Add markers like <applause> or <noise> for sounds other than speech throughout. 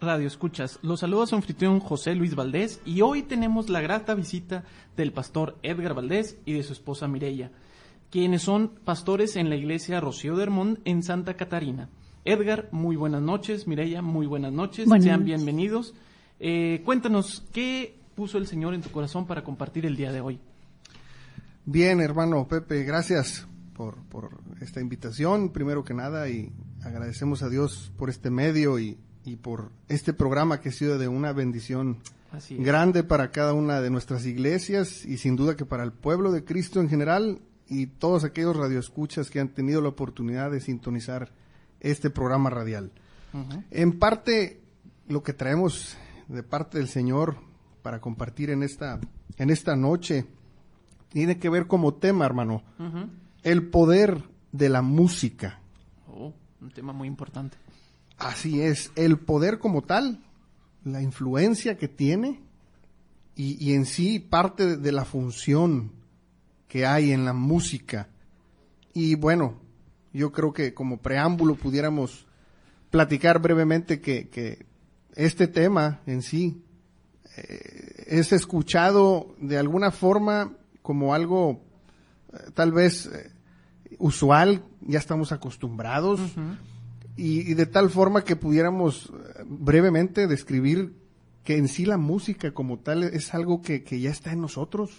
Radio Escuchas. Los saluda su anfitrión José Luis Valdés y hoy tenemos la grata visita del pastor Edgar Valdés y de su esposa Mireya, quienes son pastores en la iglesia Rocío de Hermón en Santa Catarina. Edgar, muy buenas noches. Mireya, muy buenas noches. Sean bienvenidos. Eh, cuéntanos, ¿qué puso el Señor en tu corazón para compartir el día de hoy? Bien, hermano Pepe, gracias por, por esta invitación, primero que nada, y agradecemos a Dios por este medio y y por este programa que ha sido de una bendición grande para cada una de nuestras iglesias y sin duda que para el pueblo de Cristo en general y todos aquellos radioescuchas que han tenido la oportunidad de sintonizar este programa radial. En parte lo que traemos de parte del Señor para compartir en esta en esta noche tiene que ver como tema, hermano, el poder de la música. Oh, un tema muy importante. Así es, el poder como tal, la influencia que tiene y, en sí parte de la función que hay en la música. Y bueno, yo creo que como preámbulo pudiéramos platicar brevemente que, este tema en sí eh, es escuchado de alguna forma como algo eh, tal vez eh, usual, ya estamos acostumbrados y, de tal forma que pudiéramos eh, brevemente describir que en sí la música como tal es algo que, ya está en nosotros,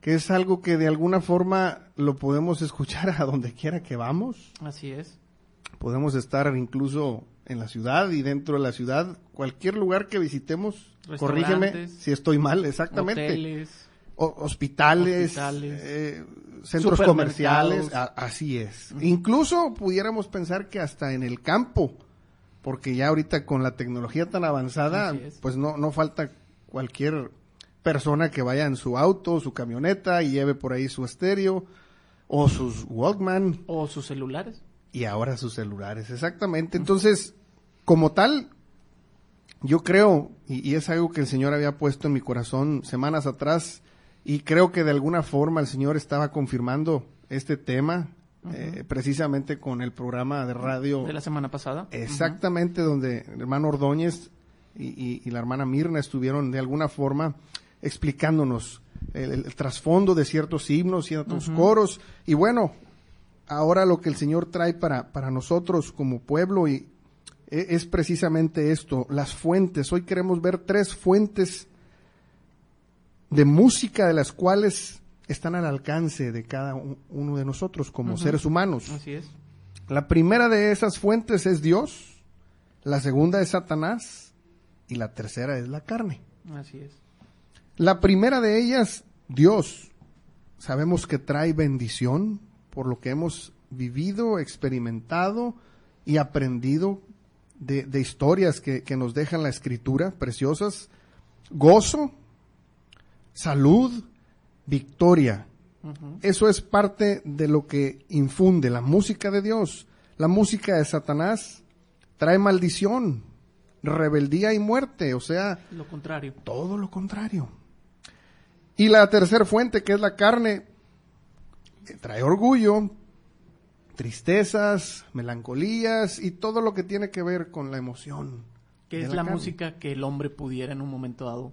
que es algo que de alguna forma lo podemos escuchar a donde quiera que vamos. Así es. Podemos estar incluso en la ciudad y dentro de la ciudad, cualquier lugar que visitemos, corrígeme si estoy mal, exactamente. Hoteles, hospitales, eh, centros comerciales, así es. Incluso pudiéramos pensar que hasta en el campo, porque ya ahorita con la tecnología tan avanzada, pues no, no falta cualquier persona que vaya en su auto, su camioneta y lleve por ahí su estéreo o sus Walkman. O sus celulares. Y ahora sus celulares, exactamente. Entonces, como tal, yo creo, y, y, es algo que el Señor había puesto en mi corazón semanas atrás, y creo que de alguna forma el Señor estaba confirmando este tema, eh, precisamente con el programa de radio. De la semana pasada. Exactamente, donde el hermano Ordóñez y, la hermana Mirna estuvieron de alguna forma explicándonos el, trasfondo de ciertos himnos, ciertos coros. Y bueno, ahora lo que el Señor trae para, para nosotros como pueblo y, e, es precisamente esto, las fuentes. Hoy queremos ver tres fuentes de música de las cuales están al alcance de cada uno de nosotros como seres humanos. Así es. La primera de esas fuentes es Dios, la segunda es Satanás y la tercera es la carne. Así es. La primera de ellas, Dios, sabemos que trae bendición por lo que hemos vivido, experimentado y aprendido de, historias que, que nos dejan la escritura, preciosas, gozo, salud, victoria. Eso es parte de lo que infunde la música de Dios. La música de Satanás trae maldición, rebeldía y muerte, o sea... Lo contrario. Todo lo contrario. Y la tercera fuente, que es la carne, trae orgullo, tristezas, melancolías y todo lo que tiene que ver con la emoción. Que es la, música que el hombre pudiera en un momento dado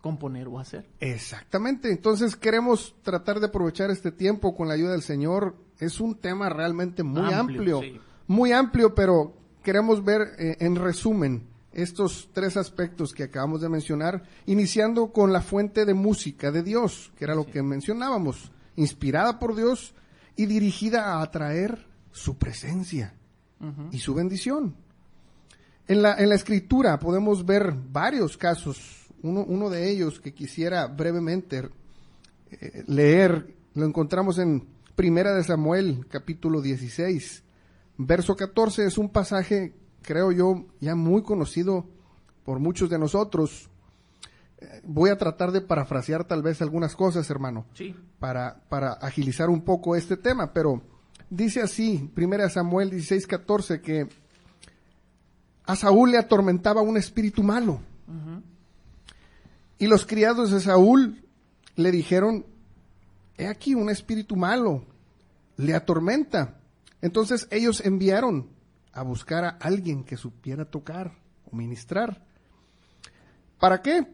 componer o hacer. Exactamente. Entonces queremos tratar de aprovechar este tiempo con la ayuda del Señor. Es un tema realmente muy amplio, muy amplio, pero queremos ver eh, en resumen estos tres aspectos que acabamos de mencionar, iniciando con la fuente de música de Dios, que era lo que mencionábamos, inspirada por Dios y dirigida a atraer su presencia y su bendición. En la, en la escritura podemos ver varios casos, uno, uno de ellos que quisiera brevemente eh, leer, lo encontramos en Primera de Samuel, capítulo 16, verso 14, es un pasaje creo yo, ya muy conocido por muchos de nosotros. Eh, voy a tratar de parafrasear tal vez algunas cosas, hermano, sí. para, para agilizar un poco este tema, pero dice así, 1 Samuel 16, 14, que a Saúl le atormentaba un espíritu malo. Y los criados de Saúl le dijeron, he aquí un espíritu malo, le atormenta. Entonces ellos enviaron a buscar a alguien que supiera tocar o ministrar. ¿Para qué?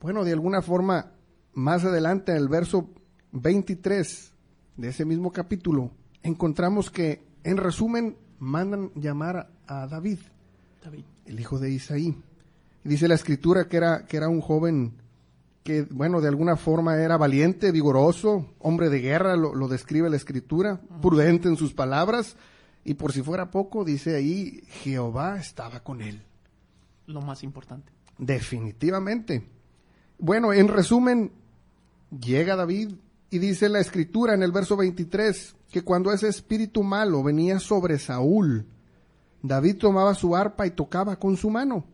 Bueno, de alguna forma, más adelante en el verso 23 de ese mismo capítulo, encontramos que, en resumen, mandan llamar a David, David. el hijo de Isaí. Dice la escritura que era, que era un joven que, bueno, de alguna forma era valiente, vigoroso, hombre de guerra, lo, describe la escritura, prudente en sus palabras, y por si fuera poco, dice ahí, Jehová estaba con él. Lo más importante. Definitivamente. Bueno, en resumen, llega David y dice la escritura en el verso 23 que cuando ese espíritu malo venía sobre Saúl, David tomaba su arpa y tocaba con su mano.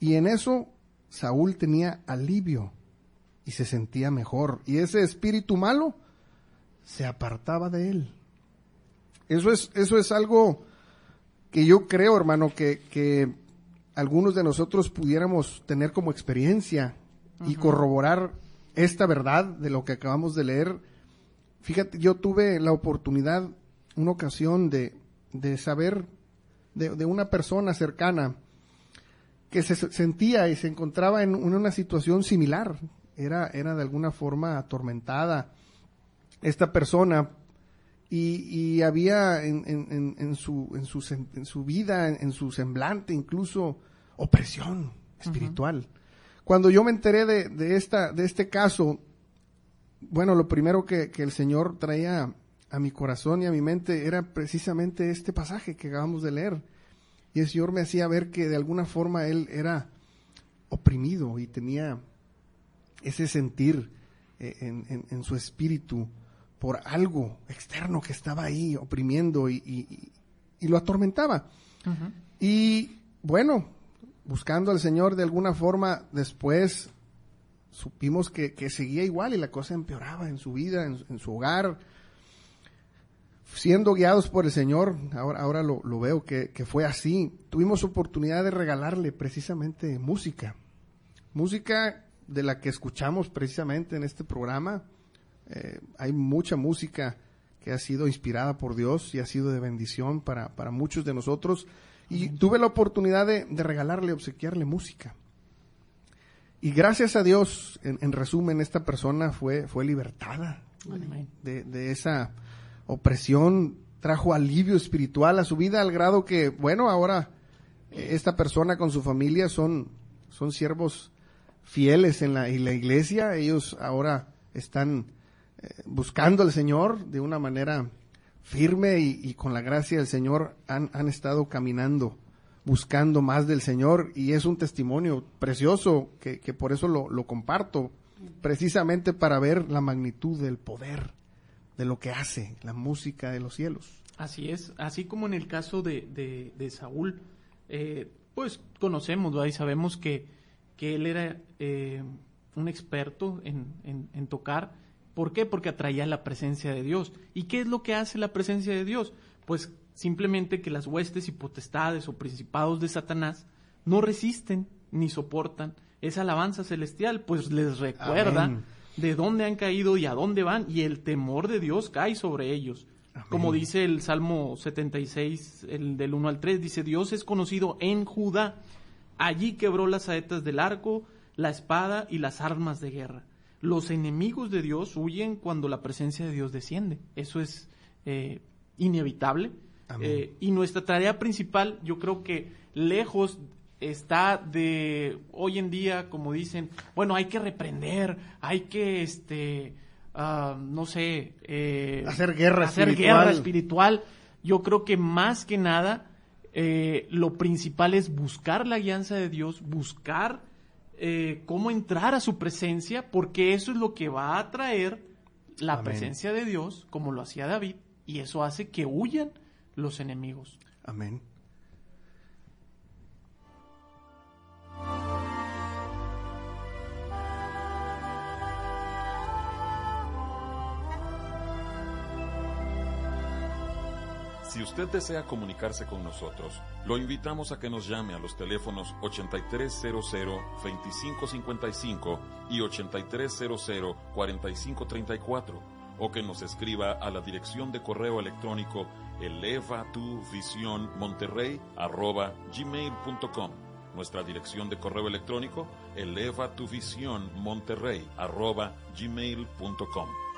Y en eso Saúl tenía alivio y se sentía mejor. Y ese espíritu malo se apartaba de él. Eso es, eso es algo que yo creo, hermano, que, algunos de nosotros pudiéramos tener como experiencia y corroborar esta verdad de lo que acabamos de leer. Fíjate, yo tuve la oportunidad, una ocasión de, de saber de, de, una persona cercana que se sentía y se encontraba en, una situación similar. Era, era de alguna forma atormentada. Esta persona y, había en, su, en, su, en su vida, en, su semblante incluso, opresión espiritual. Cuando yo me enteré de, de, esta, de este caso, bueno, lo primero que, que, el Señor traía a mi corazón y a mi mente era precisamente este pasaje que acabamos de leer. Y el Señor me hacía ver que de alguna forma Él era oprimido y tenía ese sentir eh, en, en su espíritu por algo externo que estaba ahí oprimiendo y, lo atormentaba. Y bueno, buscando al Señor de alguna forma, después supimos que, seguía igual y la cosa empeoraba en su vida, en, su hogar. Siendo guiados por el Señor, ahora, ahora lo, veo que, que, fue así. Tuvimos oportunidad de regalarle precisamente música. Música de la que escuchamos precisamente en este programa eh, hay mucha música que ha sido inspirada por Dios y ha sido de bendición para, para muchos de nosotros. Y tuve la oportunidad de, regalarle, obsequiarle música. Y gracias a Dios, en, resumen, esta persona fue, fue libertada de, de, esa opresión, trajo alivio espiritual a su vida al grado que, bueno, ahora eh, esta persona con su familia son, son siervos fieles en la, en la iglesia, ellos ahora están buscando al Señor de una manera firme y, con la gracia del Señor han, estado caminando, buscando más del Señor. Y es un testimonio precioso que, por eso lo, comparto, precisamente para ver la magnitud del poder de lo que hace la música de los cielos. Así es, así como en el caso de, de, Saúl, eh, pues conocemos y sabemos que, que él era eh, un experto en, en tocar ¿Por qué? Porque atraía la presencia de Dios. ¿Y qué es lo que hace la presencia de Dios? Pues simplemente que las huestes y potestades o principados de Satanás no resisten ni soportan esa alabanza celestial, pues les recuerda de dónde han caído y a dónde van, y el temor de Dios cae sobre ellos. Como dice el Salmo 76, el del 1 al 3, dice, Dios es conocido en Judá. Allí quebró las saetas del arco, la espada y las armas de guerra. Los enemigos de Dios huyen cuando la presencia de Dios desciende. Eso es eh, inevitable. Eh, y nuestra tarea principal, yo creo que lejos está de hoy en día, como dicen, bueno, hay que reprender, hay que, este, ah, no sé, eh, hacer guerra hacer espiritual. guerra espiritual. Yo creo que más que nada, eh, lo principal es buscar la guianza de Dios, buscar eh, cómo entrar a su presencia, porque eso es lo que va a atraer la presencia de Dios, como lo hacía David, y eso hace que huyan los enemigos. Amén. Si usted desea comunicarse con nosotros, lo invitamos a que nos llame a los teléfonos 8300-2555 y 8300-4534 o que nos escriba a la dirección de correo electrónico elevatuvisionmonterrey.gmail.com Nuestra dirección de correo electrónico elevatuvisionmonterrey.gmail.com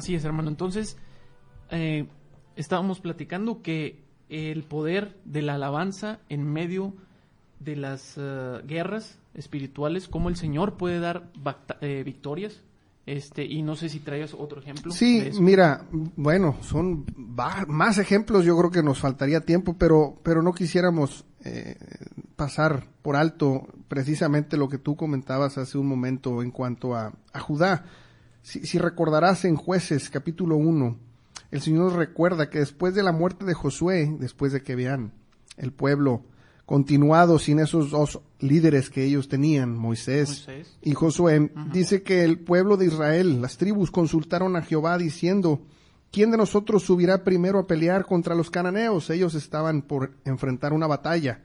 Así es, hermano. Entonces, eh, estábamos platicando que el poder de la alabanza en medio de las eh, guerras espirituales, cómo el Señor puede dar eh, victorias. Este, y no sé si traías otro ejemplo. Sí, mira, bueno, son más ejemplos, yo creo que nos faltaría tiempo, pero, pero no quisiéramos eh, pasar por alto precisamente lo que tú comentabas hace un momento en cuanto a, a Judá. Si, si, recordarás en jueces capítulo 1, el Señor recuerda que después de la muerte de Josué, después de que vean el pueblo continuado sin esos dos líderes que ellos tenían, Moisés, y Josué, dice que el pueblo de Israel, las tribus, consultaron a Jehová diciendo, ¿quién de nosotros subirá primero a pelear contra los cananeos? Ellos estaban por enfrentar una batalla.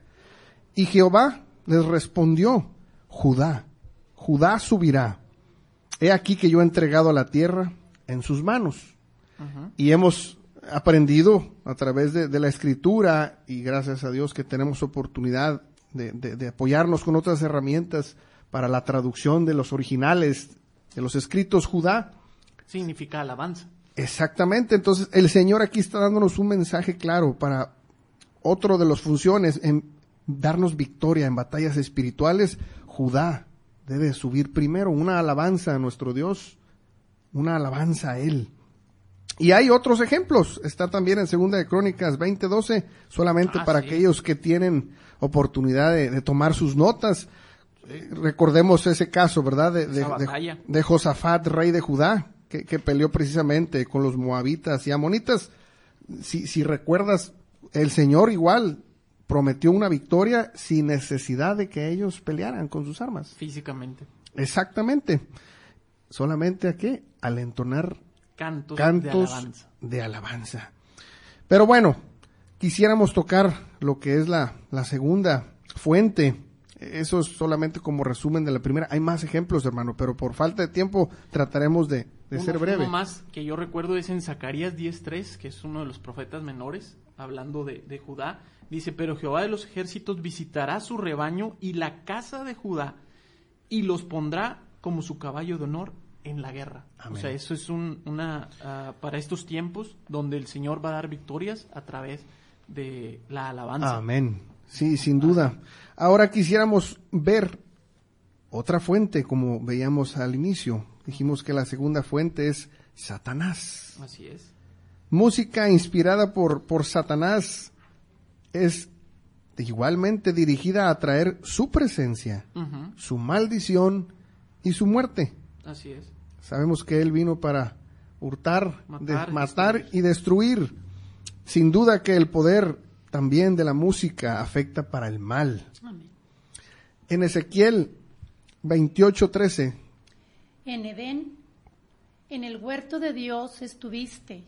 Y Jehová les respondió, Judá, Judá subirá. He aquí que yo he entregado la tierra en sus manos. Y hemos aprendido a través de, la escritura y gracias a Dios que tenemos oportunidad de, apoyarnos con otras herramientas para la traducción de los originales, de los escritos Judá. Significa alabanza. Exactamente, entonces el Señor aquí está dándonos un mensaje claro para otro de las funciones en darnos victoria en batallas espirituales. Judá debe subir primero una alabanza a nuestro Dios, una alabanza a Él. Y hay otros ejemplos. Está también en Segunda de Crónicas 20:12, solamente ah, para aquellos que tienen oportunidad de, tomar sus notas. Eh, recordemos ese caso, ¿verdad? De, de, Josafat, rey de Judá, que, que, peleó precisamente con los moabitas y amonitas. Si, si recuerdas, el Señor igual prometió una victoria sin necesidad de que ellos pelearan con sus armas. Físicamente. Exactamente. Solamente a qué? Al entonar cantos, de, alabanza. de alabanza. Pero bueno, quisiéramos tocar lo que es la, la segunda fuente. Eso es solamente como resumen de la primera. Hay más ejemplos, hermano, pero por falta de tiempo trataremos de, ser breve. Uno más que yo recuerdo es en Zacarías 10.3, que es uno de los profetas menores, hablando de, de Judá. Dice, pero Jehová de los ejércitos visitará su rebaño y la casa de Judá y los pondrá como su caballo de honor en la guerra. O sea, eso es un, una, ah, para estos tiempos donde el Señor va a dar victorias a través de la alabanza. Amén. Sí, sin duda. Ahora quisiéramos ver otra fuente, como veíamos al inicio. Dijimos que la segunda fuente es Satanás. Así es. Música inspirada por, por Satanás es igualmente dirigida a traer su presencia, su maldición y su muerte. Así es. Sabemos que Él vino para hurtar, matar, y destruir. Sin duda que el poder también de la música afecta para el mal. En Ezequiel 28:13. En Edén, en el huerto de Dios estuviste.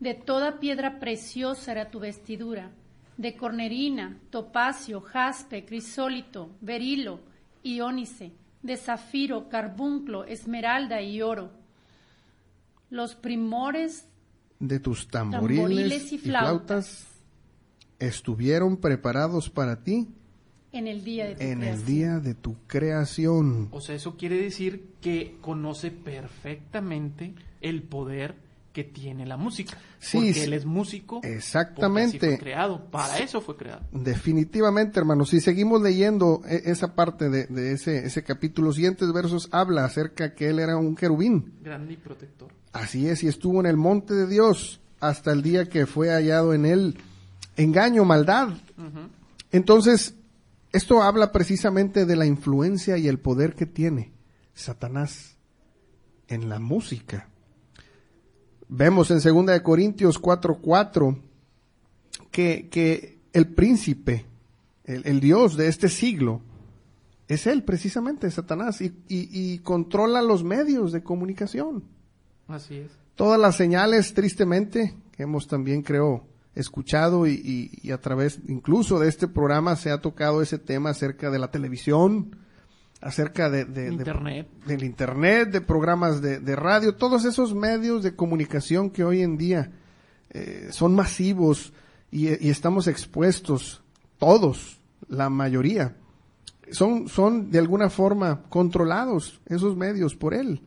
De toda piedra preciosa era tu vestidura, de cornerina, topacio, jaspe, crisólito, berilo, iónice de zafiro, carbunclo, esmeralda y oro. Los primores de tus tamboriles, y, flautas, estuvieron preparados para ti en el día de tu en el día de tu creación. O sea, eso quiere decir que conoce perfectamente el poder que tiene la música. Sí, porque él es músico. Exactamente. Fue creado, para eso fue creado. Definitivamente, hermano. Si seguimos leyendo e, esa parte de, ese, ese capítulo, siguientes versos habla acerca que él era un querubín. Grande y protector. Así es, y estuvo en el monte de Dios hasta el día que fue hallado en él engaño, maldad. Entonces, esto habla precisamente de la influencia y el poder que tiene Satanás en la música. Vemos en 2 Corintios 4:4 que, que el príncipe, el, Dios de este siglo, es él precisamente, Satanás, y, y, controla los medios de comunicación. Así es. Todas las señales, tristemente, que hemos también, creo, escuchado y, y, a través incluso de este programa se ha tocado ese tema acerca de la televisión, acerca de, internet. del internet, de programas de, radio, todos esos medios de comunicación que hoy en día eh, son masivos y, estamos expuestos, todos, la mayoría, son, son de alguna forma controlados esos medios por él.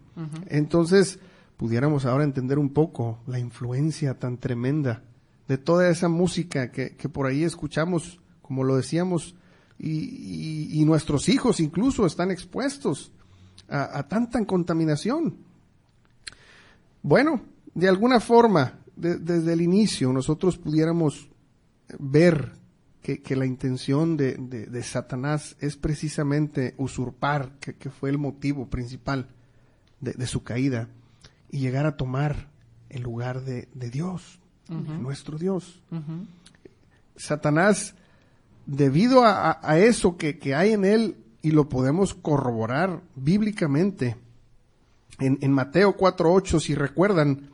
Entonces, pudiéramos ahora entender un poco la influencia tan tremenda de toda esa música que, que por ahí escuchamos, como lo decíamos, y, y, y nuestros hijos incluso están expuestos a, a tanta contaminación. Bueno, de alguna forma, de, desde el inicio, nosotros pudiéramos ver que, que la intención de, de, de, Satanás es precisamente usurpar, que, que fue el motivo principal de, su caída, y llegar a tomar el lugar de, Dios, uh -huh. nuestro Dios. Uh -huh. Satanás, debido a, a eso que, que, hay en él, y lo podemos corroborar bíblicamente, en, en Mateo 4.8, si recuerdan,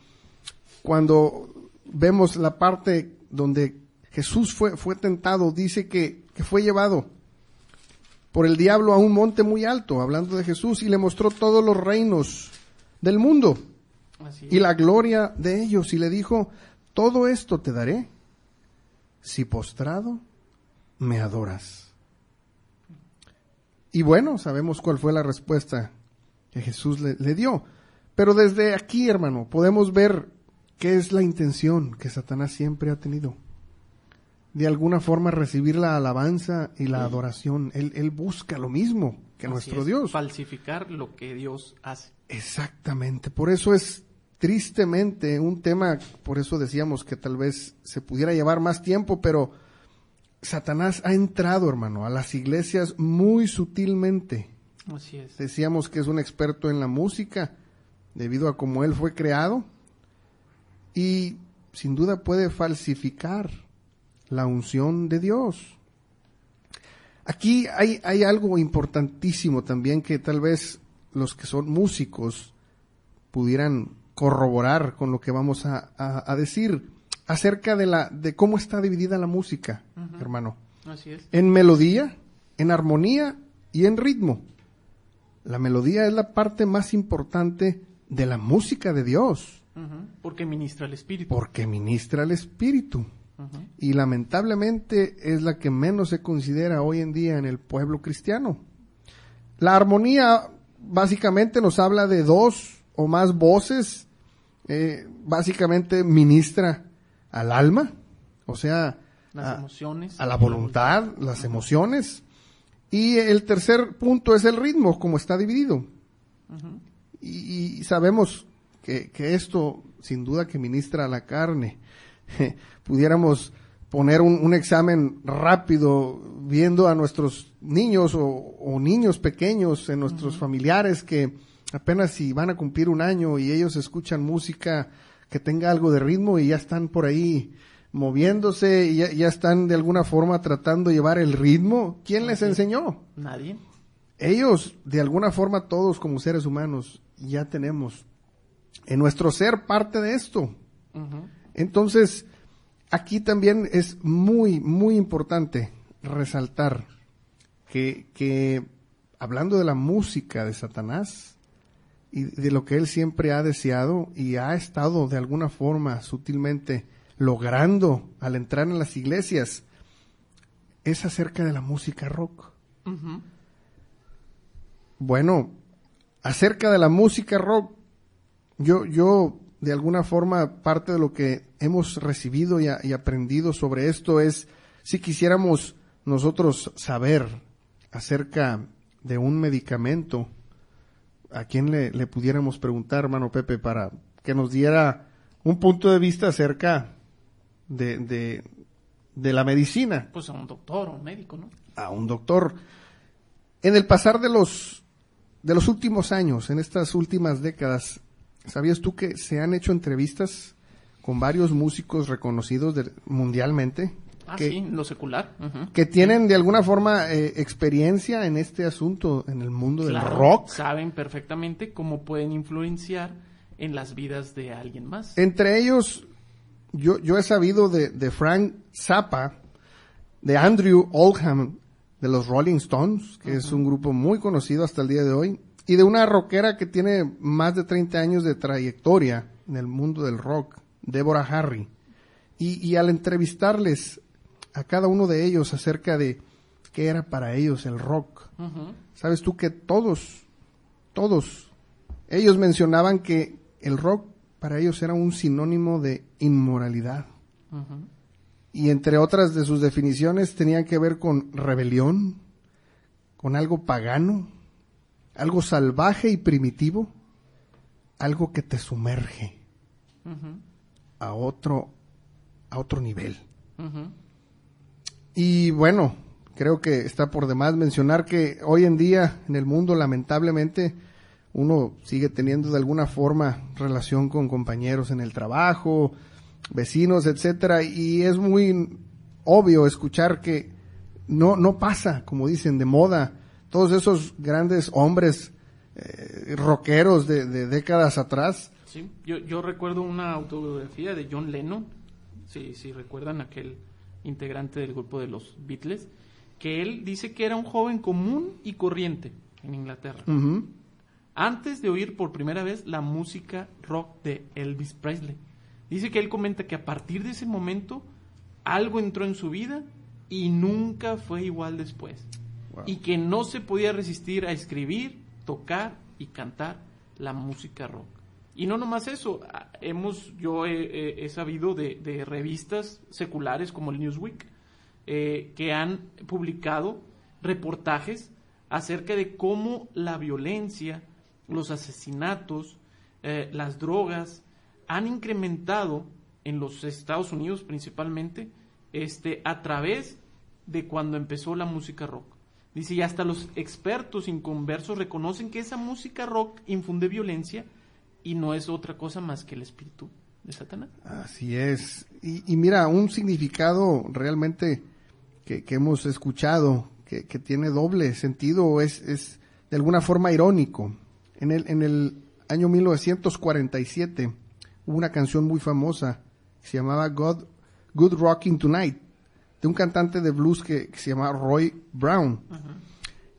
cuando vemos la parte donde Jesús fue, fue tentado, dice que, que fue llevado por el diablo a un monte muy alto, hablando de Jesús, y le mostró todos los reinos del mundo y la gloria de ellos, y le dijo, todo esto te daré si postrado me adoras. Y bueno, sabemos cuál fue la respuesta que Jesús le, le dio. Pero desde aquí, hermano, podemos ver qué es la intención que Satanás siempre ha tenido de alguna forma recibir la alabanza y la sí. adoración. Él, él, busca lo mismo que Así nuestro es, Dios. Falsificar lo que Dios hace. Exactamente. Por eso es tristemente un tema, por eso decíamos que tal vez se pudiera llevar más tiempo, pero Satanás ha entrado, hermano, a las iglesias muy sutilmente. Así es. Decíamos que es un experto en la música, debido a cómo él fue creado, y sin duda puede falsificar la unción de Dios. Aquí hay, hay, algo importantísimo también que tal vez los que son músicos pudieran corroborar con lo que vamos a, a, a decir acerca de, la, de cómo está dividida la música, uh -huh. hermano. Así es. En melodía, en armonía y en ritmo. La melodía es la parte más importante de la música de Dios. Uh -huh. Porque ministra el espíritu. Porque ministra el espíritu. Uh -huh. Y lamentablemente es la que menos se considera hoy en día en el pueblo cristiano. La armonía básicamente nos habla de dos o más voces, eh, básicamente ministra al alma, o sea, las a, emociones, a la voluntad, las emociones. Y el tercer punto es el ritmo, como está dividido. Y, y, sabemos que, que esto, sin duda, que ministra a la carne. <laughs> pudiéramos poner un, un, examen rápido viendo a nuestros niños o, o niños pequeños, en nuestros uh -huh. familiares que apenas si van a cumplir un año y ellos escuchan música que tenga algo de ritmo y ya están por ahí moviéndose y ya, ya están de alguna forma tratando de llevar el ritmo. ¿Quién les enseñó? Nadie. Ellos, de alguna forma, todos como seres humanos, ya tenemos en nuestro ser parte de esto. Uh -huh. Entonces, aquí también es muy, muy importante resaltar que, que, hablando de la música de Satanás y de lo que él siempre ha deseado y ha estado de alguna forma sutilmente logrando al entrar en las iglesias, es acerca de la música rock. Uh -huh. Bueno, acerca de la música rock, yo, yo de alguna forma parte de lo que hemos recibido y, a, y, aprendido sobre esto es si quisiéramos nosotros saber acerca de un medicamento, a quién le, le, pudiéramos preguntar, hermano Pepe, para que nos diera un punto de vista acerca de, de, de la medicina. Pues a un doctor o un médico, ¿no? A un doctor. En el pasar de los, de los últimos años, en estas últimas décadas, ¿sabías tú que se han hecho entrevistas con varios músicos reconocidos de, mundialmente? Ah, que, sí, lo secular. Uh -huh. Que tienen de alguna forma eh, experiencia en este asunto, en el mundo claro, del rock. Saben perfectamente cómo pueden influenciar en las vidas de alguien más. Entre ellos, yo, yo he sabido de, de Frank Zappa, de Andrew Oldham, de los Rolling Stones, que uh -huh. es un grupo muy conocido hasta el día de hoy, y de una rockera que tiene más de 30 años de trayectoria en el mundo del rock, Deborah Harry. Y, y al entrevistarles a cada uno de ellos acerca de qué era para ellos el rock, uh -huh. sabes tú que todos, todos, ellos mencionaban que el rock para ellos era un sinónimo de inmoralidad. Y entre otras de sus definiciones tenían que ver con rebelión, con algo pagano, algo salvaje y primitivo, algo que te sumerge a otro a otro nivel. Y bueno, creo que está por demás mencionar que hoy en día en el mundo lamentablemente uno sigue teniendo de alguna forma relación con compañeros en el trabajo, vecinos, etcétera, y es muy obvio escuchar que no no pasa, como dicen, de moda todos esos grandes hombres eh, rockeros de, décadas atrás. Sí, yo, yo recuerdo una autobiografía de John Lennon, si, si recuerdan aquel integrante del grupo de los Beatles, que él dice que era un joven común y corriente en Inglaterra. Antes de oír por primera vez la música rock de Elvis Presley. Dice que él comenta que a partir de ese momento algo entró en su vida y nunca fue igual después. Y que no se podía resistir a escribir, tocar y cantar la música rock. Y no nomás eso, hemos, yo he, sabido de, revistas seculares como el Newsweek eh, que han publicado reportajes acerca de cómo la violencia, los asesinatos, eh, las drogas han incrementado en los Estados Unidos principalmente este, a través de cuando empezó la música rock. Dice, y hasta los expertos inconversos reconocen que esa música rock infunde violencia y no es otra cosa más que el espíritu de Satanás. Así es. Y, mira, un significado realmente que, hemos escuchado, que, tiene doble sentido, es, es de alguna forma irónico. En el, en el año 1947 hubo una canción muy famosa que se llamaba God, Good Rocking Tonight de un cantante de blues que, se llama Roy Brown.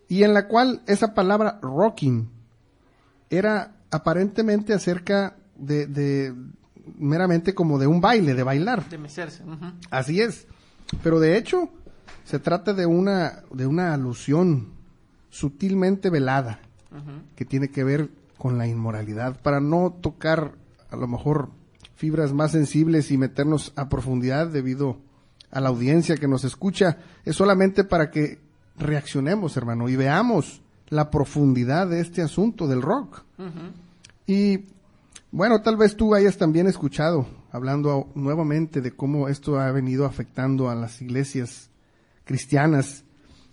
Y en la cual esa palabra rocking era aparentemente acerca de, meramente como de un baile, de bailar. De mecerse. Así es. Pero de hecho, se trata de una, de una alusión sutilmente velada que tiene que ver con la inmoralidad. Para no tocar a lo mejor fibras más sensibles y meternos a profundidad debido a la audiencia que nos escucha, es solamente para que reaccionemos, hermano, y veamos la profundidad de este asunto del rock. Y bueno, tal vez tú hayas también escuchado, hablando nuevamente de cómo esto ha venido afectando a las iglesias cristianas,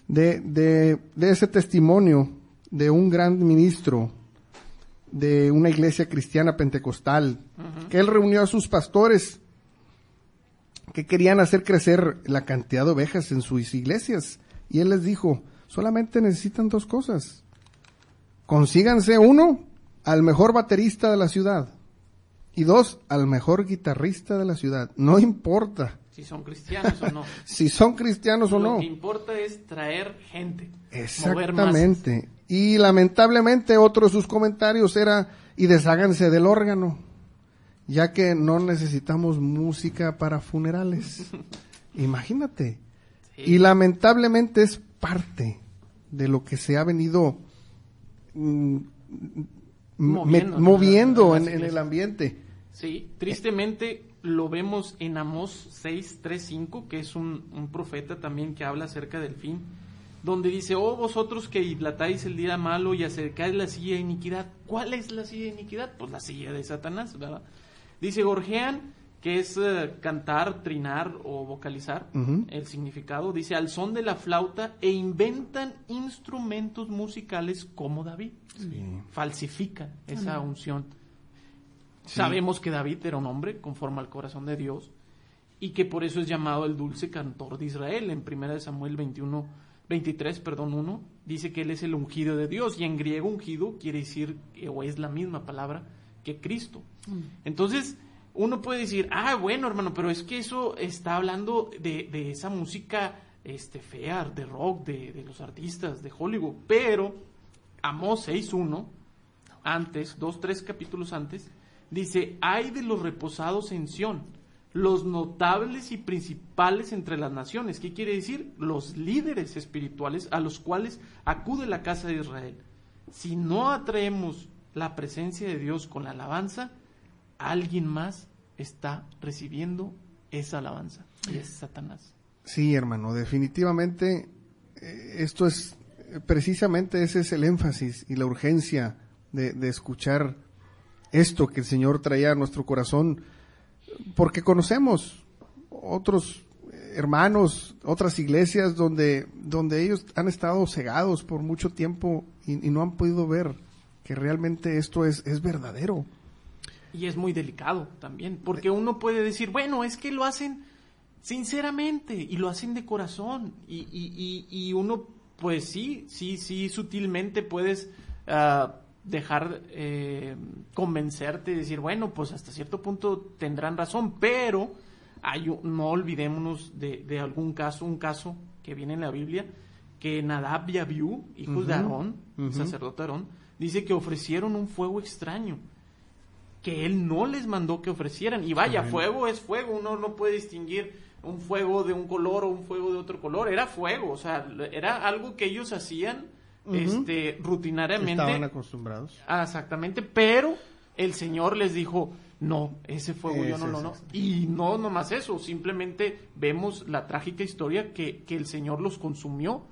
de, de, de ese testimonio de un gran ministro de una iglesia cristiana pentecostal, que él reunió a sus pastores que querían hacer crecer la cantidad de ovejas en sus iglesias. Y él les dijo, solamente necesitan dos cosas. Consíganse uno al mejor baterista de la ciudad y dos al mejor guitarrista de la ciudad. No importa. Si son cristianos o no. <laughs> si son cristianos o no. Lo que importa es traer gente. Exactamente. Y lamentablemente otro de sus comentarios era, y desháganse del órgano ya que no necesitamos música para funerales. <laughs> Imagínate. Y lamentablemente es parte de lo que se ha venido mm, moviendo, en, el ambiente. Sí, tristemente lo vemos en Amós 6.3.5, que es un, un, profeta también que habla acerca del fin, donde dice, oh vosotros que idlatáis el día malo y acercáis la silla de iniquidad. ¿Cuál es la silla de iniquidad? Pues la silla de Satanás, ¿verdad? Dice gorjean, que es eh, cantar, trinar o vocalizar, el significado. Dice al son de la flauta e inventan instrumentos musicales como David. Falsifican esa unción. Sabemos que David era un hombre conforme al corazón de Dios y que por eso es llamado el dulce cantor de Israel. En 1 Samuel 21, 23, perdón, 1, dice que él es el ungido de Dios y en griego ungido quiere decir, o es la misma palabra, que Cristo. Mm. Entonces, uno puede decir, ah, bueno, hermano, pero es que eso está hablando de, de esa música este, fea, de rock, de, de, los artistas de Hollywood. Pero Amós 6.1, antes, dos, tres capítulos antes, dice, hay de los reposados en Sión, los notables y principales entre las naciones. ¿Qué quiere decir? Los líderes espirituales a los cuales acude la casa de Israel. Si no atraemos la presencia de Dios con la alabanza, alguien más está recibiendo esa alabanza y es Satanás. Sí, hermano, definitivamente eh, esto es precisamente ese es el énfasis y la urgencia de, escuchar esto que el Señor traía a nuestro corazón, porque conocemos otros hermanos, otras iglesias donde, donde ellos han estado cegados por mucho tiempo y, y no han podido ver que realmente esto es, es verdadero. Y es muy delicado también, porque uno puede decir, bueno, es que lo hacen sinceramente y lo hacen de corazón y, y, y, y uno pues sí, sí, sí, sutilmente puedes uh, dejar eh, convencerte y decir, bueno, pues hasta cierto punto tendrán razón, pero hay, no olvidémonos de, de, algún caso, un caso que viene en la Biblia, que Nadab y Abiú, hijos uh -huh, de Aarón, uh -huh. sacerdote Aarón, dice que ofrecieron un fuego extraño que él no les mandó que ofrecieran. Y vaya, Amén. fuego es fuego, uno no puede distinguir un fuego de un color o un fuego de otro color, era fuego, o sea, era algo que ellos hacían uh -huh. este rutinariamente. Estaban acostumbrados. Ah, exactamente, pero el Señor les dijo, no, ese fuego yo no lo no. Y no nomás eso, simplemente vemos la trágica historia que, que el Señor los consumió.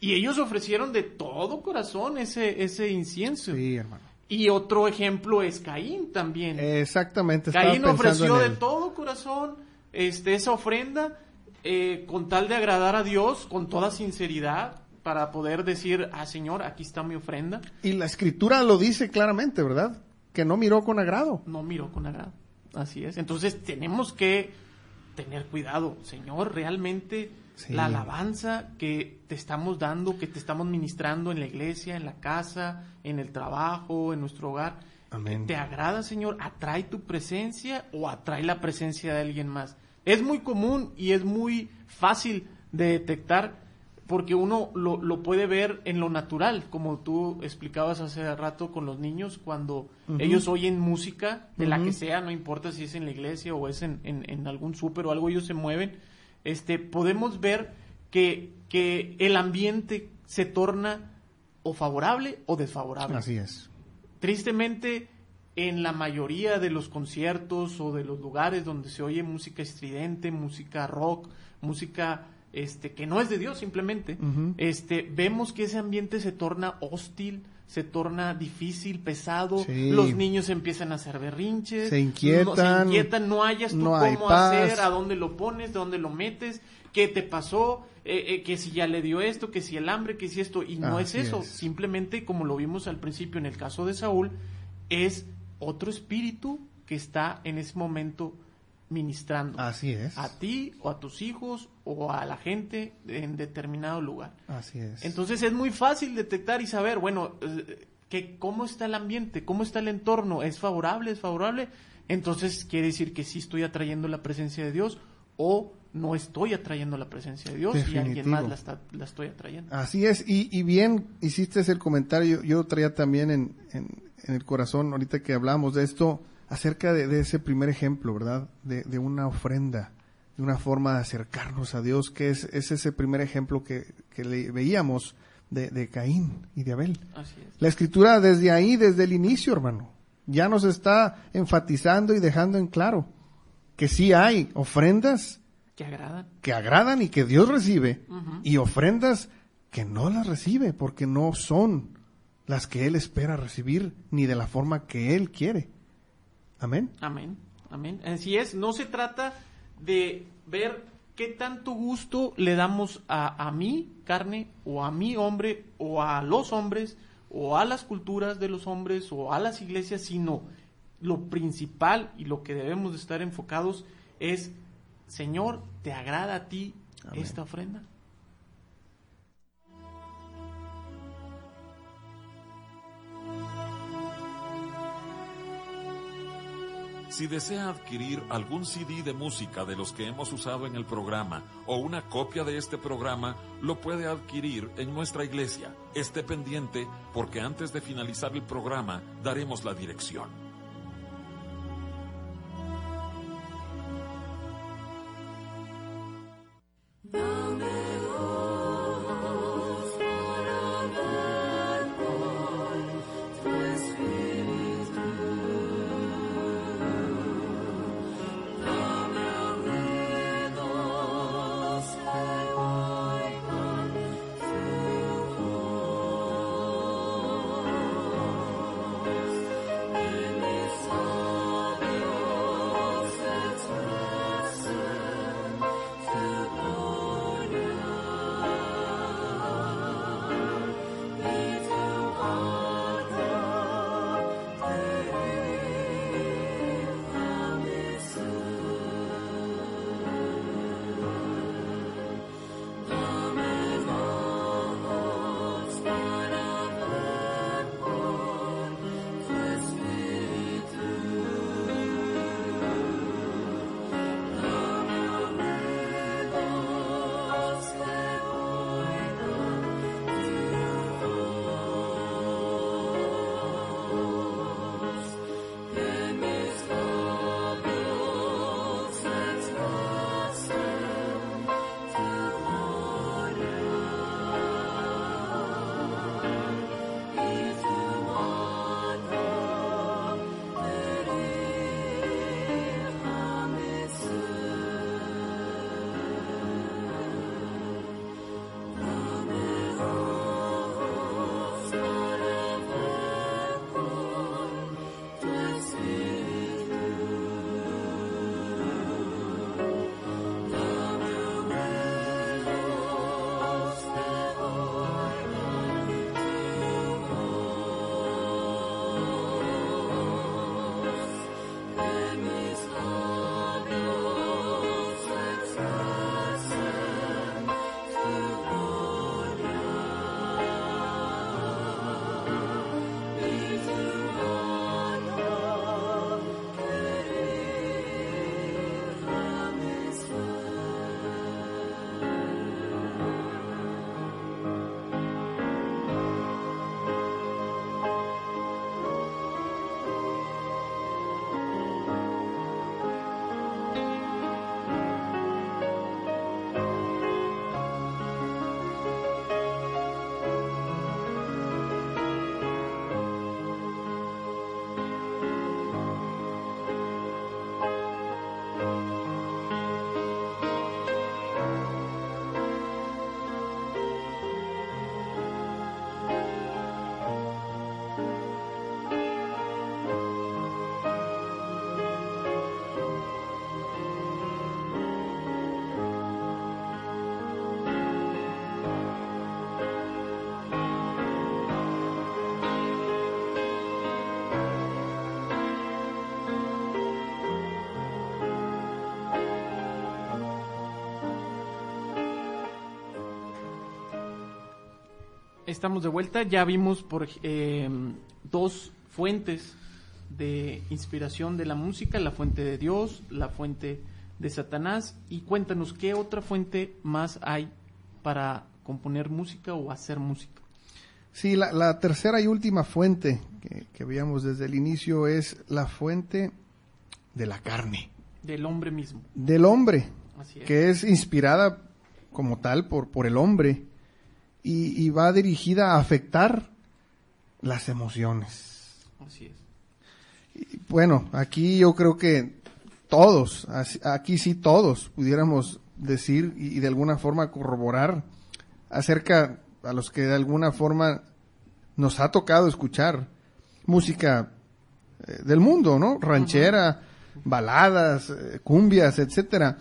Y ellos ofrecieron de todo corazón ese, ese incienso. Sí, hermano. Y otro ejemplo es Caín también. Exactamente. Caín ofreció de todo corazón este, esa ofrenda eh, con tal de agradar a Dios, con toda sinceridad, para poder decir, ah, Señor, aquí está mi ofrenda. Y la escritura lo dice claramente, ¿verdad? Que no miró con agrado. No miró con agrado. Así es. Entonces tenemos que tener cuidado. Señor, realmente sí. la alabanza que te estamos dando, que te estamos ministrando en la iglesia, en la casa, en el trabajo, en nuestro hogar, Amén. ¿te agrada, Señor? ¿Atrae tu presencia o atrae la presencia de alguien más? Es muy común y es muy fácil de detectar porque uno lo, lo, puede ver en lo natural, como tú explicabas hace rato con los niños, cuando uh -huh. ellos oyen música, de uh -huh. la que sea, no importa si es en la iglesia o es en, en, en algún súper o algo, ellos se mueven, este, podemos ver que, que el ambiente se torna o favorable o desfavorable. Así es. Tristemente, en la mayoría de los conciertos o de los lugares donde se oye música estridente, música rock, música este que no es de Dios simplemente, uh -huh. este vemos que ese ambiente se torna hostil, se torna difícil, pesado, sí. los niños empiezan a hacer berrinches, se inquietan, no, se inquietan, no hayas tú no cómo hacer, a dónde lo pones, de dónde lo metes, qué te pasó, eh, eh, que si ya le dio esto, que si el hambre, que si esto, y no Así es eso, es. simplemente como lo vimos al principio en el caso de Saúl, es otro espíritu que está en ese momento ministrando. Así es. A ti o a tus hijos o a la gente en determinado lugar. Así es. Entonces es muy fácil detectar y saber, bueno, eh, que cómo está el ambiente, cómo está el entorno, es favorable, es favorable. Entonces quiere decir que sí estoy atrayendo la presencia de Dios o no estoy atrayendo la presencia de Dios Definitivo. y alguien más la, está, la estoy atrayendo. Así es, y, y, bien hiciste el comentario, yo traía también en, en, en el corazón, ahorita que hablamos de esto, acerca de, de, ese primer ejemplo, ¿verdad? De, de, una ofrenda, de una forma de acercarnos a Dios, que es, es ese primer ejemplo que, que le veíamos de, de, Caín y de Abel. Así es. La escritura desde ahí, desde el inicio, hermano, ya nos está enfatizando y dejando en claro que sí hay ofrendas que agradan, que agradan y que Dios recibe, uh -huh. y ofrendas que no las recibe porque no son las que Él espera recibir ni de la forma que Él quiere. Amén. Amén. Amén. Así es, no se trata de ver qué tanto gusto le damos a, a mi carne o a mi hombre o a los hombres o a las culturas de los hombres o a las iglesias, sino lo principal y lo que debemos de estar enfocados es, Señor, ¿te agrada a ti Amén. esta ofrenda? Si desea adquirir algún CD de música de los que hemos usado en el programa o una copia de este programa, lo puede adquirir en nuestra iglesia. Esté pendiente porque antes de finalizar el programa daremos la dirección. Estamos de vuelta, ya vimos por eh, dos fuentes de inspiración de la música, la fuente de Dios, la fuente de Satanás, y cuéntanos qué otra fuente más hay para componer música o hacer música. Sí, la, la tercera y última fuente que, que veíamos desde el inicio es la fuente de la carne, Del hombre mismo. del hombre, Así es. que es inspirada como tal por, por el hombre y, y va dirigida a afectar las emociones. Así es. Y, bueno, aquí yo creo que todos, aquí sí todos pudiéramos decir y, de alguna forma corroborar acerca a los que de alguna forma nos ha tocado escuchar música eh, del mundo, ¿no? Ranchera, baladas, eh, cumbias, etcétera.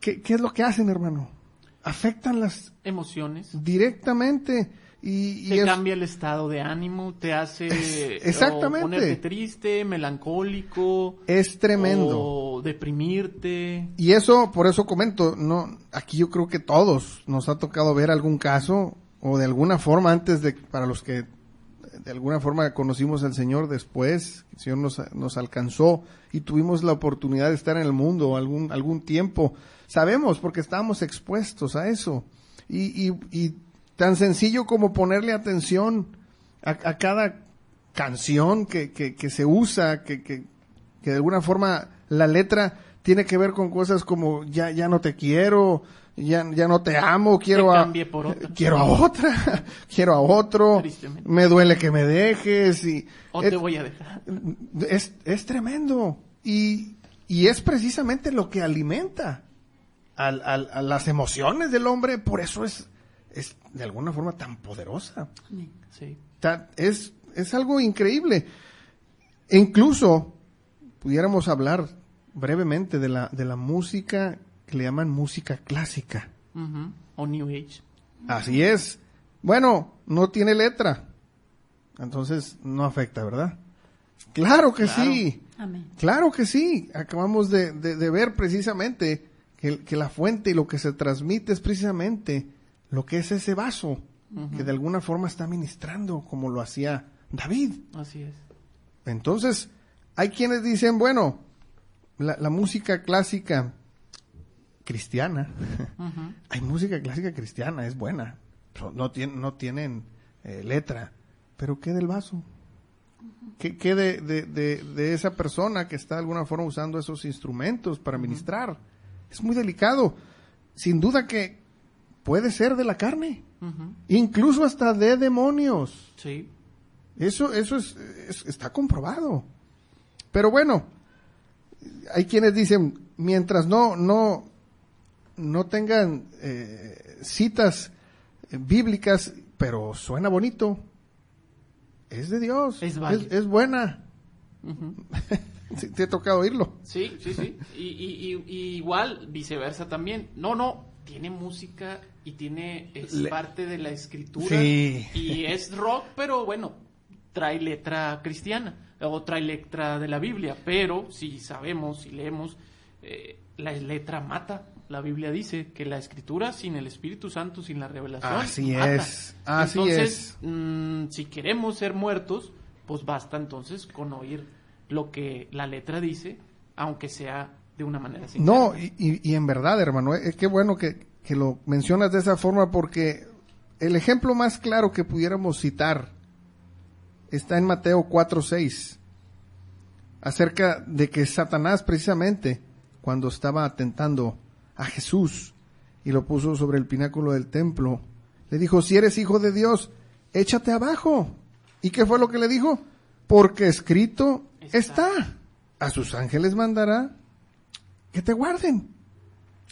¿Qué, ¿Qué es lo que hacen, hermano? Afectan las Emociones. directamente y, y Te es- cambia el estado de ánimo, te hace Es- exactamente. ponerte triste, melancólico, es tremendo. o deprimirte. Y eso, por eso comento, no, aquí yo creo que todos nos ha tocado ver algún caso o de alguna forma antes de, para los que de alguna forma conocimos al Señor después, el Señor nos, nos alcanzó y tuvimos la oportunidad de estar en el mundo algún, algún tiempo. Sabemos porque estábamos expuestos a eso. Y, y, y tan sencillo como ponerle atención a, a cada canción que, que, que se usa, que, que, de alguna forma la letra tiene que ver con cosas como ya, ya no te quiero, ya, ya no te amo, quiero a, <laughs> quiero a otra, <laughs> quiero a otro, me duele que me dejes y O es, te voy a dejar. es, es tremendo y, y es precisamente lo que alimenta al- al- a las emociones del hombre, por eso es, es de alguna forma tan poderosa. Sí. Ta- es, es algo increíble. E incluso pudiéramos hablar brevemente de la, de la música que le llaman música clásica. O New Age. Así es. Bueno, no tiene letra. Entonces no afecta, ¿verdad? Claro que Claro. sí. Amén. Claro que sí. Acabamos de, de- de ver precisamente que, que la fuente y lo que se transmite es precisamente lo que es ese vaso que de alguna forma está ministrando como lo hacía David. Así es. Entonces, hay quienes dicen, bueno, la, la música clásica cristiana, <laughs> hay música clásica cristiana, es buena, pero no, tienen, no tienen eh, letra, pero ¿qué del vaso? ¿Qué, qué de, de- de- de esa persona que está de alguna forma usando esos instrumentos para ministrar? Es muy delicado. Sin duda que puede ser de la carne, incluso hasta de demonios. Sí. Eso, eso es, es- está comprobado. Pero bueno, hay quienes dicen, mientras no, no, no tengan eh, citas eh, bíblicas, pero suena bonito, es de Dios, Es es, es buena. <laughs> Te ha tocado oírlo. Sí, sí, sí. Y, y- y- y igual, viceversa también. No, no, tiene música y tiene, es Le- parte de la escritura. Sí. Y es rock, pero bueno, trae letra cristiana o trae letra de la Biblia. Pero si sabemos, si leemos, eh, la letra mata. La Biblia dice que la escritura sin el Espíritu Santo, sin la revelación, Así mata. es, así entonces, mm, si queremos ser muertos, pues basta entonces con oír lo que la letra dice, aunque sea de una manera sincera. No, y, y- y en verdad, hermano, eh, qué bueno que, que lo mencionas de esa forma porque el ejemplo más claro que pudiéramos citar está en Mateo 4:6, acerca de que Satanás precisamente, cuando estaba tentando a Jesús y lo puso sobre el pináculo del templo, le dijo, si eres hijo de Dios, échate abajo. ¿Y qué fue lo que le dijo? Porque escrito Está. A sus ángeles mandará que te guarden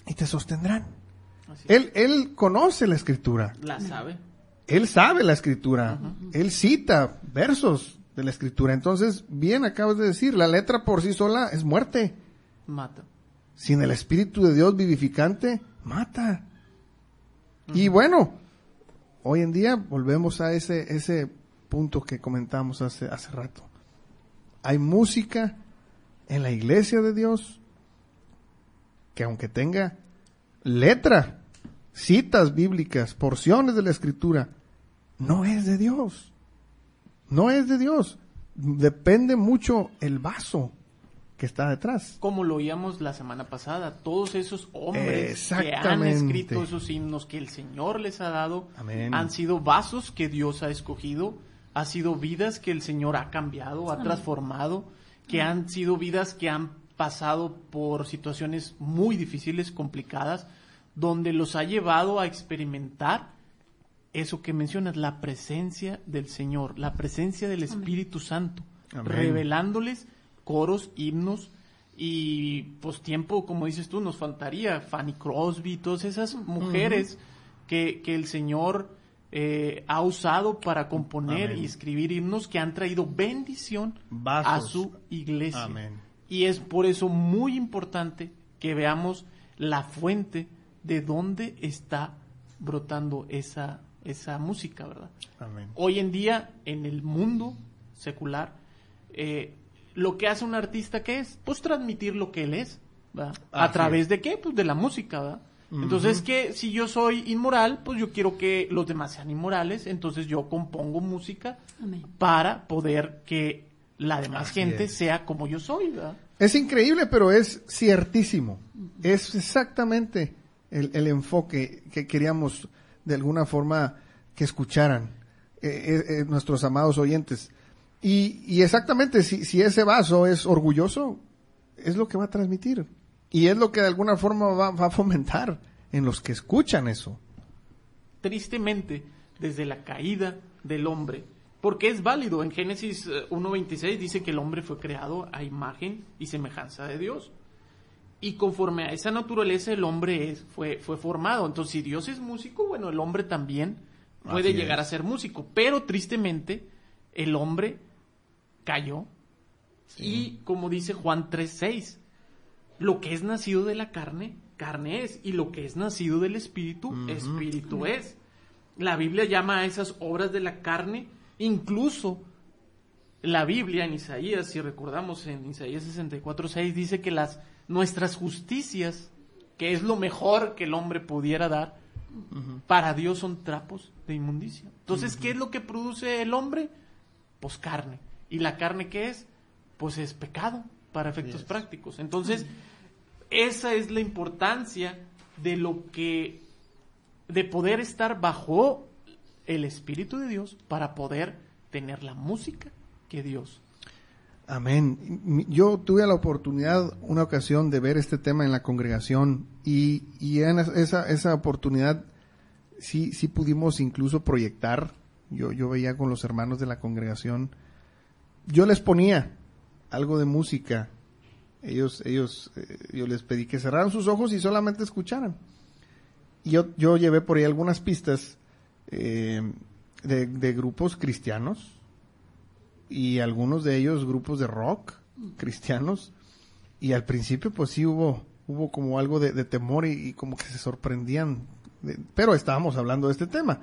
y te sostendrán. Él, él conoce la escritura, la sabe. él sabe la escritura, él cita versos de la escritura. Entonces, bien acabas de decir, la letra por sí sola es muerte. Mata. Sin el Espíritu de Dios vivificante, mata. Y bueno, hoy en día volvemos a ese, ese punto que comentamos hace, hace rato. Hay música en la iglesia de Dios que aunque tenga letra, citas bíblicas, porciones de la escritura, no es de Dios. No es de Dios. Depende mucho el vaso que está detrás. Como lo oíamos la semana pasada, todos esos hombres que han escrito esos himnos que el Señor les ha dado, Amén. han sido vasos que Dios ha escogido, ha sido vidas que el Señor ha cambiado, ha transformado, que han sido vidas que han pasado por situaciones muy difíciles, complicadas, donde los ha llevado a experimentar eso que mencionas, la presencia del Señor, la presencia del Espíritu Santo, Amén. revelándoles coros, himnos y pues tiempo, como dices tú, nos faltaría Fanny Crosby, todas esas mujeres que, que el Señor eh, ha usado para componer Amén. y escribir himnos que han traído bendición a su iglesia. Amén. Y es por eso muy importante que veamos la fuente de dónde está brotando esa, esa música, ¿verdad? Amén. Hoy en día, en el mundo secular, eh, lo que hace un artista, ¿qué es? Pues transmitir lo que él es, ¿verdad? ¿A través es. de qué? Pues de la música, ¿verdad? Entonces, que si yo soy inmoral, pues yo quiero que los demás sean inmorales, entonces yo compongo música Amén. para poder que la demás Así gente es. sea como yo soy, ¿verdad? Es increíble, pero es ciertísimo. Es exactamente el, el enfoque que queríamos de alguna forma que escucharan eh, eh, eh, nuestros amados oyentes. Y, y exactamente, si, si ese vaso es orgulloso, es lo que va a transmitir. Y es lo que de alguna forma va, va a fomentar en los que escuchan eso. tristemente desde la caída del hombre, porque es válido. En Génesis eh, 1.26 dice que el hombre fue creado a imagen y semejanza de Dios. Y conforme a esa naturaleza el hombre es, fue, fue formado. Entonces, si Dios es músico, bueno, el hombre también puede Así llegar es. a ser músico. Pero tristemente, el hombre cayó. Y como dice Juan 3.6, lo que es nacido de la carne, carne es. Y lo que es nacido del espíritu, espíritu es. La Biblia llama a esas obras de la carne, incluso la Biblia en Isaías, si recordamos en Isaías 64.6, dice que las nuestras justicias, que es lo mejor que el hombre pudiera dar, para Dios son trapos de inmundicia. Entonces, ¿qué es lo que produce el hombre? Pues carne. ¿Y la carne qué es? Pues es pecado para efectos prácticos. Entonces, esa es la importancia de lo que, de poder estar bajo el Espíritu de Dios para poder tener la música que Dios. Amén. Yo tuve la oportunidad, una ocasión, de ver este tema en la congregación y, y en es- esa, esa oportunidad sí, sí pudimos incluso proyectar. Yo, yo veía con los hermanos de la congregación. Yo les ponía algo de música. Ellos, ellos, eh, yo les pedí que cerraran sus ojos y solamente escucharan. Y yo, yo llevé por ahí algunas pistas eh, de, de grupos cristianos y algunos de ellos grupos de rock cristianos y al principio pues sí hubo hubo como algo de, temor y, como que se sorprendían pero estábamos hablando de este tema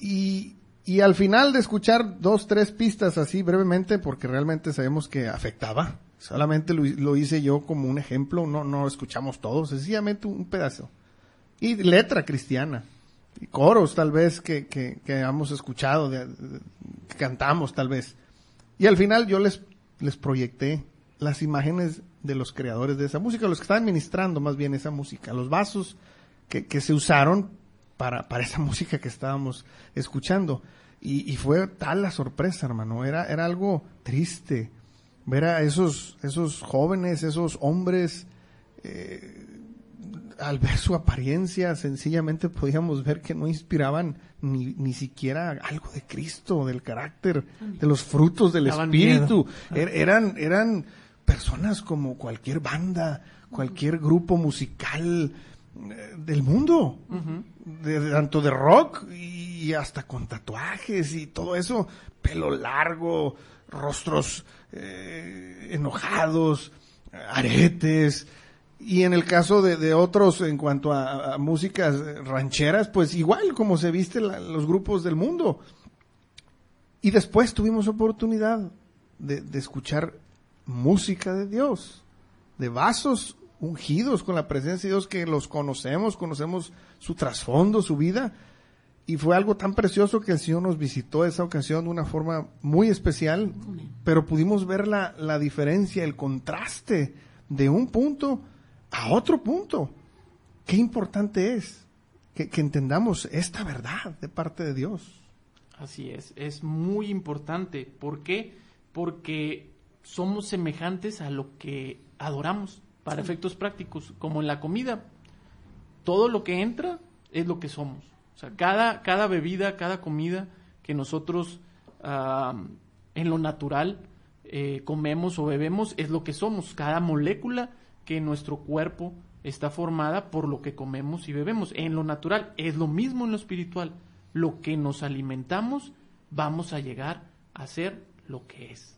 y, y al final de escuchar dos tres pistas así brevemente porque realmente sabemos que afectaba solamente lo, lo hice yo como un ejemplo no no escuchamos todos sencillamente un pedazo y letra cristiana y coros tal vez que, que, que hemos escuchado, cantamos tal vez. Y al final yo les, les proyecté las imágenes de los creadores de esa música, los que estaban ministrando más bien esa música, los vasos que, que se usaron para, para esa <laughs> música que estábamos escuchando. Y, y fue tal la sorpresa, hermano, era, era algo triste ver a esos, esos jóvenes, esos hombres, eh, al ver su apariencia, sencillamente podíamos ver que no inspiraban ni, ni siquiera algo de Cristo, del carácter, de los frutos del Daban Espíritu. Er- eran, eran personas como cualquier banda, cualquier grupo musical del mundo, de- de- tanto de rock y hasta con tatuajes y todo eso, pelo largo, rostros eh, enojados, aretes. Y en el caso de, de otros, en cuanto a, a músicas rancheras, pues igual como se viste la- los grupos del mundo. Y después tuvimos oportunidad de, de escuchar música de Dios, de vasos ungidos con la presencia de Dios que los conocemos, conocemos su trasfondo, su vida. y fue algo tan precioso que el Señor nos visitó esa ocasión de una forma muy especial, pero pudimos ver la, la diferencia, el contraste de un punto a otro punto. Qué importante es que, que entendamos esta verdad de parte de Dios. Así es, es muy importante. ¿Por qué? Porque somos semejantes a lo que adoramos para efectos prácticos, como en la comida. Todo lo que entra es lo que somos. O sea, cada, cada bebida, cada comida que nosotros en lo natural eh, comemos o bebemos es lo que somos. Cada molécula que nuestro cuerpo está formada por lo que comemos y bebemos. En lo natural es lo mismo en lo espiritual. Lo que nos alimentamos, vamos a llegar a ser lo que es.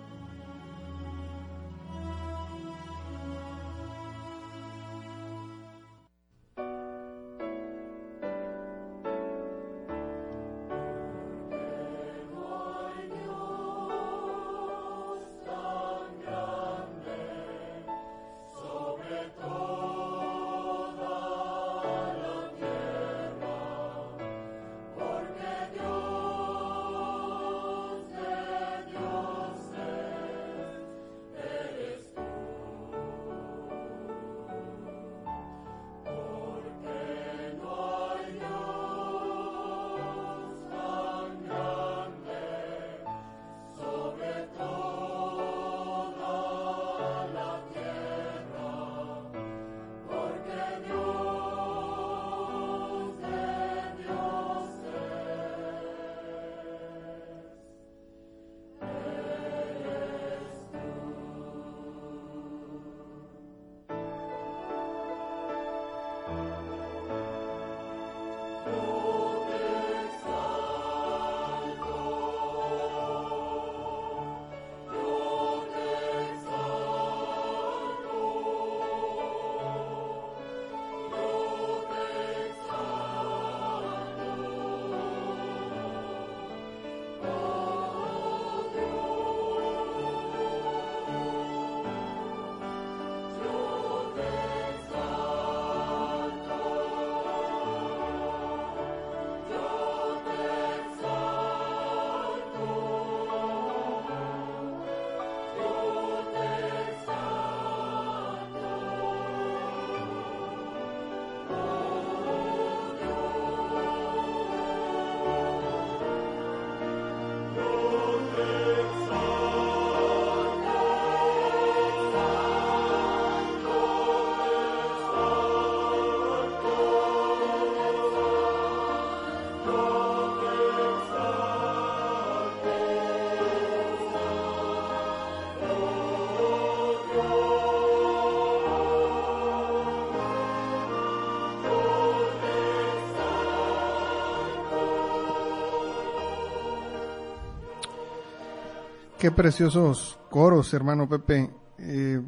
Qué preciosos coros, hermano Pepe. Eh,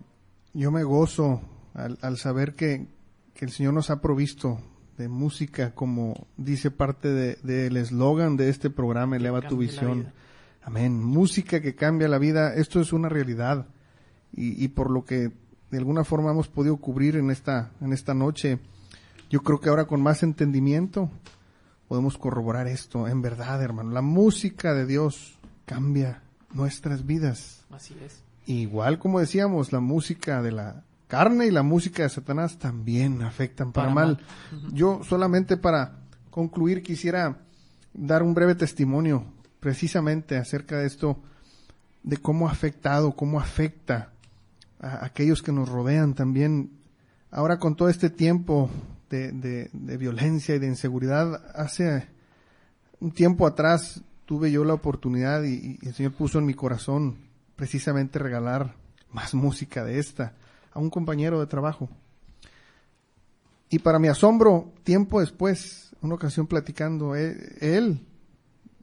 yo me gozo al, saber que, el Señor nos ha provisto de música, como dice parte del eslogan de este programa, Eleva tu visión. Amén. Música que cambia la vida. Esto es una realidad. Y, y, por lo que de alguna forma hemos podido cubrir en esta, en esta noche, yo creo que ahora con más entendimiento podemos corroborar esto. En verdad, hermano, la música de Dios cambia nuestras vidas. Así es. Igual como decíamos, la música de la carne y la música de Satanás también afectan para, mal. Yo solamente para concluir quisiera dar un breve testimonio precisamente acerca de esto, de cómo ha afectado, cómo afecta a aquellos que nos rodean también. Ahora con todo este tiempo de, de violencia y de inseguridad, hace un tiempo atrás tuve yo la oportunidad y, el Señor puso en mi corazón precisamente regalar más música de esta a un compañero de trabajo. Y para mi asombro, tiempo después, una ocasión platicando, él,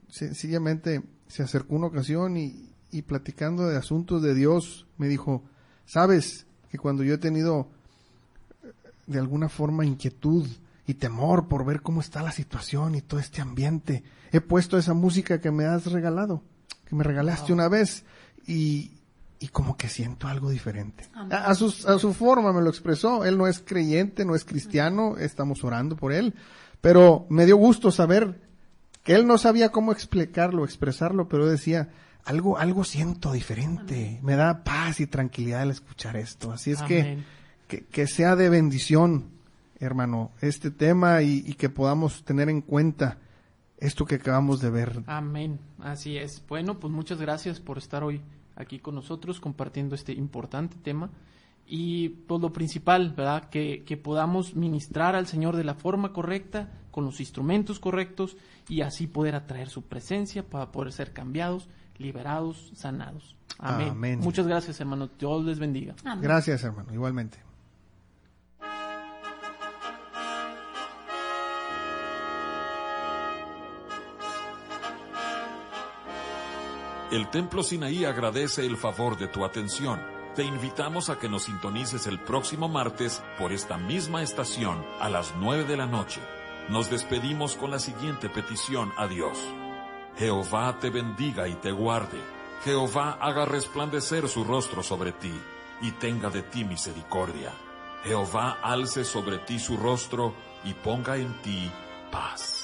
sencillamente se acercó una ocasión y, y platicando de asuntos de Dios, me dijo, sabes que cuando yo he tenido eh, de alguna forma inquietud y temor por ver cómo está la situación y todo este ambiente, he puesto esa música que me has regalado, que me regalaste una vez y, y como que siento algo diferente. A, a, su, a su forma me lo expresó. Él no es creyente, no es cristiano, estamos orando por él, pero me dio gusto saber que él no sabía cómo explicarlo, expresarlo, pero decía, algo, algo siento diferente, me da paz y tranquilidad al escuchar esto. Así es que, que, que, sea de bendición, hermano, este tema y, y, que podamos tener en cuenta esto que acabamos de ver. Amén, así es. Bueno, pues muchas gracias por estar hoy aquí con nosotros compartiendo este importante tema. Y pues lo principal, ¿verdad? Que, que podamos ministrar al Señor de la forma correcta, con los instrumentos correctos y así poder atraer su presencia para poder ser cambiados, liberados, sanados. Amén. Amén. Muchas gracias, hermano. Dios les bendiga. Amén. Gracias, hermano. Igualmente. El Templo Sinaí agradece el favor de tu atención. Te invitamos a que nos sintonices el próximo martes por esta misma estación a las 9 de la noche. Nos despedimos con la siguiente petición a Dios. Jehová te bendiga y te guarde. Jehová haga resplandecer su rostro sobre ti y tenga de ti misericordia. Jehová alce sobre ti su rostro y ponga en ti paz.